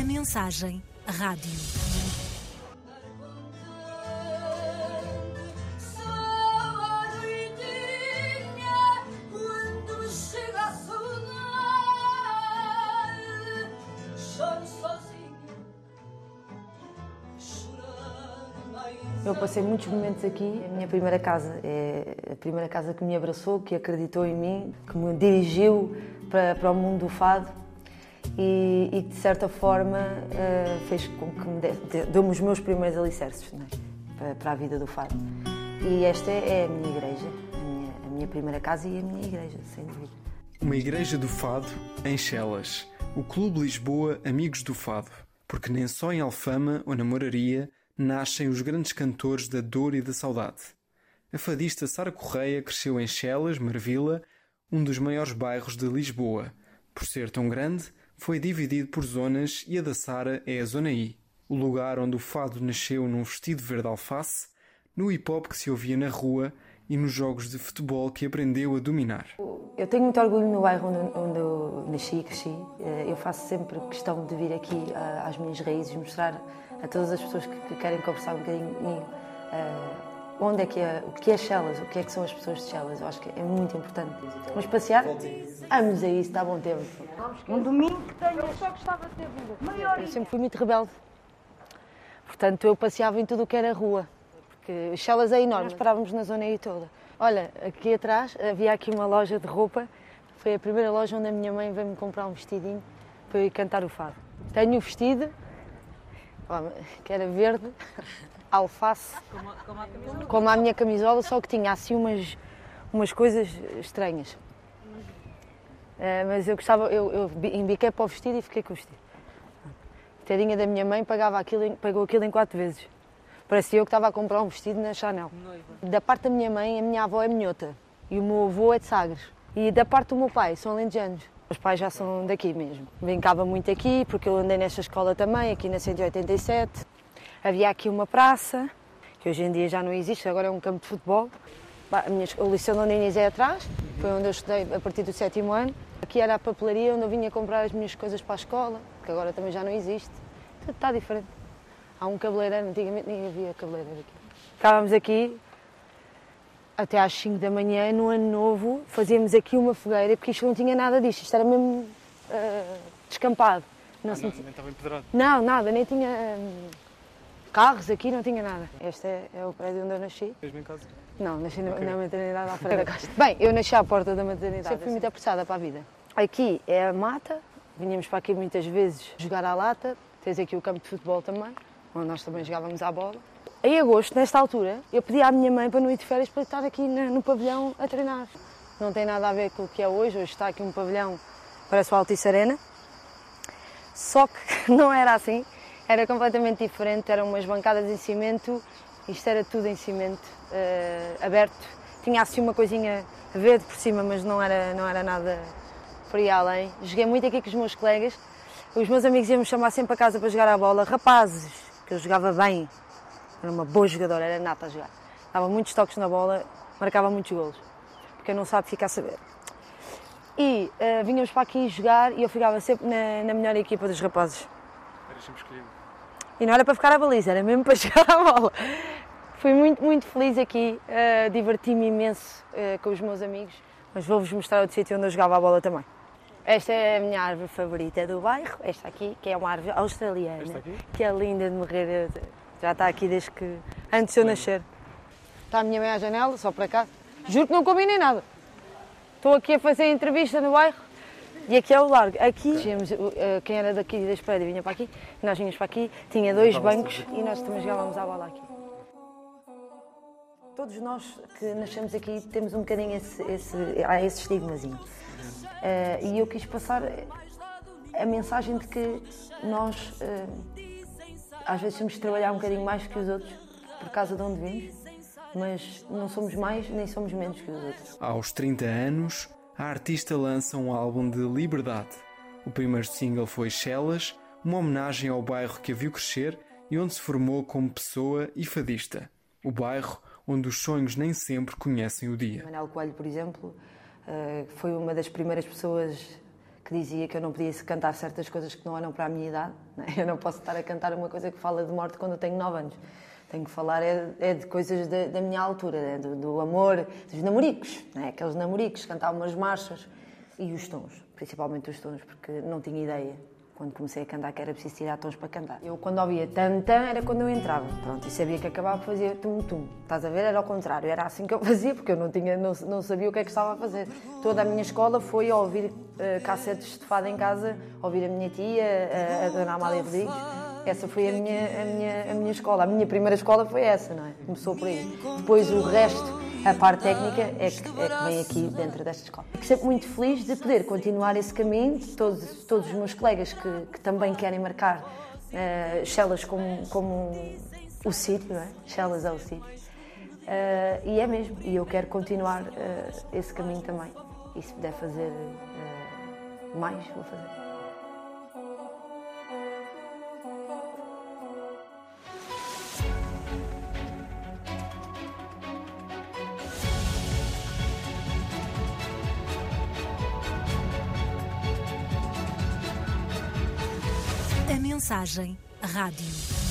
Mensagem Rádio. Eu passei muitos momentos aqui. A minha primeira casa é a primeira casa que me abraçou, que acreditou em mim, que me dirigiu para, para o mundo do fado e, e de certa forma uh, fez com que me deu-me os meus primeiros alicerces é? para, para, a vida do fado. E esta é, a minha igreja, a minha, a minha primeira casa e a minha igreja, sem dúvida. Uma igreja do fado em Chelas. O Clube Lisboa Amigos do Fado. Porque nem só em Alfama ou na Moraria nascem os grandes cantores da dor e da saudade. A fadista Sara Correia cresceu em Chelas, Marvila, um dos maiores bairros de Lisboa. Por ser tão grande, foi dividido por zonas e a da Sara é a Zona I, o lugar onde o fado nasceu num vestido verde alface, no hip hop que se ouvia na rua e nos jogos de futebol que aprendeu a dominar. Eu tenho muito orgulho no bairro onde, onde eu nasci e cresci. Eh, eu faço sempre questão de vir aqui eh, às minhas raízes, mostrar a todas as pessoas que, que querem conversar um bocadinho comigo uh, onde é que é, o que é Chelas, o que é que são as pessoas de Chelas. Eu acho que é muito importante. Vamos passear? Vamos a isso, está bom tempo. Um domingo que tenho, eu só gostava de ter. Maior eu sempre fui muito rebelde. Portanto, eu passeava em tudo o que era rua. Porque Chelas é enorme. Nós parávamos na zona aí toda. Olha, aqui atrás havia aqui uma loja de roupa. Foi a primeira loja onde a minha mãe veio-me comprar um vestidinho para eu ir cantar o fado. Tenho o vestido, que era verde, alface, como a, como, a como a, minha camisola, só que tinha assim umas, umas coisas estranhas. Uh, mas eu gostava, eu, eu embiquei para o vestido e fiquei com o vestido. A tadinha da minha mãe pagava aquilo, pagou aquilo em quatro vezes. Parecia eu que estava a comprar um vestido na Chanel. Noiva. Da parte da minha mãe, a minha avó é minhota e o meu avô é de Sagres. E da parte do meu pai, são alentejanos. Os pais já são daqui mesmo. Brincava muito aqui, porque eu andei nesta escola também, aqui na 187. Havia aqui uma praça, que hoje em dia já não existe, agora é um campo de futebol. A minha, o Liceu de Inês é atrás, foi onde eu estudei a partir do sétimo ano. Aqui era a papelaria onde eu vinha comprar as minhas coisas para a escola, que agora também já não existe. Tudo está diferente. Há um cabeleireiro, antigamente nem havia cabeleireiro aqui. Estávamos aqui, até às 5 da manhã, no ano novo, fazíamos aqui uma fogueira, porque isto não tinha nada disto, isto era mesmo uh, descampado. Não, ah, não, nem estava empedrado? Não, nada, nem tinha um, carros aqui, não tinha nada. Este é, é, o prédio onde eu nasci. Mesmo em casa? Não, nasci okay. na, maternidade à frente da casa. Bem, eu nasci à porta da maternidade, sempre fui muito apressada para a vida. Aqui é a mata, vinhamos para aqui muitas vezes jogar à lata, tens aqui o campo de futebol também, onde nós também jogávamos à bola. Em agosto, nesta altura, eu pedi à minha mãe para não ir de férias para estar aqui no pavilhão a treinar. Não tem nada a ver com o que é hoje. Hoje está aqui um pavilhão, parece o Altice Arena. Só que não era assim. Era completamente diferente. Eram umas bancadas em cimento. Isto era tudo em cimento, uh, aberto. Tinha assim uma coisinha verde por cima, mas não era, não era nada por aí além. Joguei muito aqui com os meus colegas. Os meus amigos iam me chamar sempre a casa para jogar a bola. Rapazes, que eu jogava bem, era uma boa jogadora, era nata a jogar. Dava muitos toques na bola, marcava muitos golos. Porque não sabe ficar a saber. E uh, vinhamos para aqui jogar e eu ficava sempre na, na melhor equipa dos rapazes. Era sempre escolhido. E não era para ficar a baliza, era mesmo para jogar a bola. Fui muito, muito feliz aqui, uh, diverti-me imenso uh, com os meus amigos, mas vou-vos mostrar outro sítio onde eu jogava a bola também. Esta é a minha árvore favorita do bairro, esta aqui, que é uma árvore australiana, que é linda de morrer. Já está aqui desde que. antes de eu nascer. Está a minha mãe à janela, só para cá. Juro que não combinei nada. Estou aqui a fazer entrevista no bairro e aqui é o largo. Aqui, eh, quem era daqui da espera vinha para aqui, nós vinhamos para aqui, tinha dois bancos e nós também jogávamos à bola aqui. Todos nós que nascemos aqui temos um bocadinho esse, esse, há esse estigmazinho. Uh, e eu quis passar a mensagem de que nós. Uh, às vezes temos de trabalhar um bocadinho mais que os outros por causa de onde vimos, mas não somos mais nem somos menos que os outros. Aos 30 anos, a artista lança um álbum de liberdade. O primeiro single foi Chelas, uma homenagem ao bairro que a viu crescer e onde se formou como pessoa e fadista. O bairro onde os sonhos nem sempre conhecem o dia. Manuel Coelho, por exemplo, eh, foi uma das primeiras pessoas que dizia que eu não podia cantar certas coisas que não eram para a minha idade. Né? Eu não posso estar a cantar uma coisa que fala de morte quando eu tenho 9 anos. Tenho que falar é, é de coisas da, da minha altura, é do, do, amor, dos namoricos, né? aqueles namoricos, cantavam umas marchas e os tons, principalmente os tons, porque não tinha ideia quando comecei a cantar que era preciso tirar tons para cantar. Eu quando ouvia tan tan era quando eu entrava, pronto, e sabia que acabava fazia tum tum. Estás a ver? Era ao contrário, era assim que eu fazia porque eu não tinha, não, não sabia o que é que estava a fazer. Toda a minha escola foi a ouvir uh, cassetes de fado em casa, ouvir a minha tia, a, a dona Amália Rodrigues. Essa foi a minha, a, minha, a minha escola. A minha primeira escola foi essa, não é? Começou por aí. Depois o resto a parte técnica é que, é que vem aqui dentro desta escola. Fico sempre muito feliz de poder continuar esse caminho, todos, todos os meus colegas que, que também querem marcar uh, Chelas como, como o sítio, não é? Chelas é o sítio. Uh, e é mesmo, e eu quero continuar uh, esse caminho também. E se puder fazer uh, mais, vou fazer. Mensagem Rádio.